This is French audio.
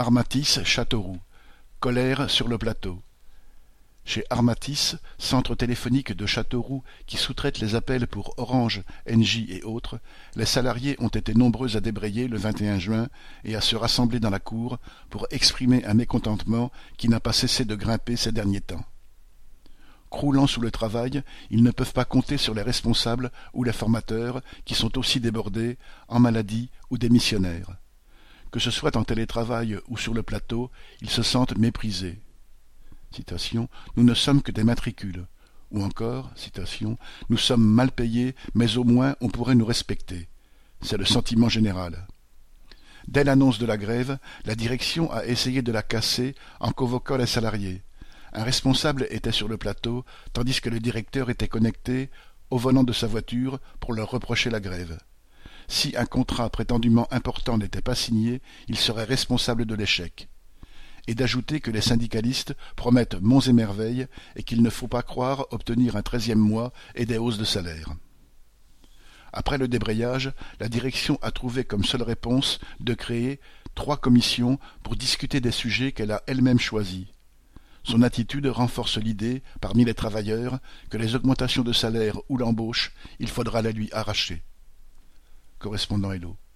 Armatis Châteauroux. Colère sur le plateau. Chez Armatis, centre téléphonique de Châteauroux qui sous-traite les appels pour Orange, Engie et autres, les salariés ont été nombreux à débrayer le 21 juin et à se rassembler dans la cour pour exprimer un mécontentement qui n'a pas cessé de grimper ces derniers temps. Croulant sous le travail, ils ne peuvent pas compter sur les responsables ou les formateurs qui sont aussi débordés, en maladie ou démissionnaires que ce soit en télétravail ou sur le plateau, ils se sentent méprisés. Nous ne sommes que des matricules. Ou encore, Nous sommes mal payés, mais au moins on pourrait nous respecter. C'est le sentiment général. Dès l'annonce de la grève, la direction a essayé de la casser en convoquant les salariés. Un responsable était sur le plateau, tandis que le directeur était connecté, au volant de sa voiture, pour leur reprocher la grève. Si un contrat prétendument important n'était pas signé, il serait responsable de l'échec. Et d'ajouter que les syndicalistes promettent monts et merveilles et qu'il ne faut pas croire obtenir un treizième mois et des hausses de salaire. Après le débrayage, la direction a trouvé comme seule réponse de créer trois commissions pour discuter des sujets qu'elle a elle-même choisis. Son attitude renforce l'idée, parmi les travailleurs, que les augmentations de salaire ou l'embauche, il faudra la lui arracher correspondant Hello.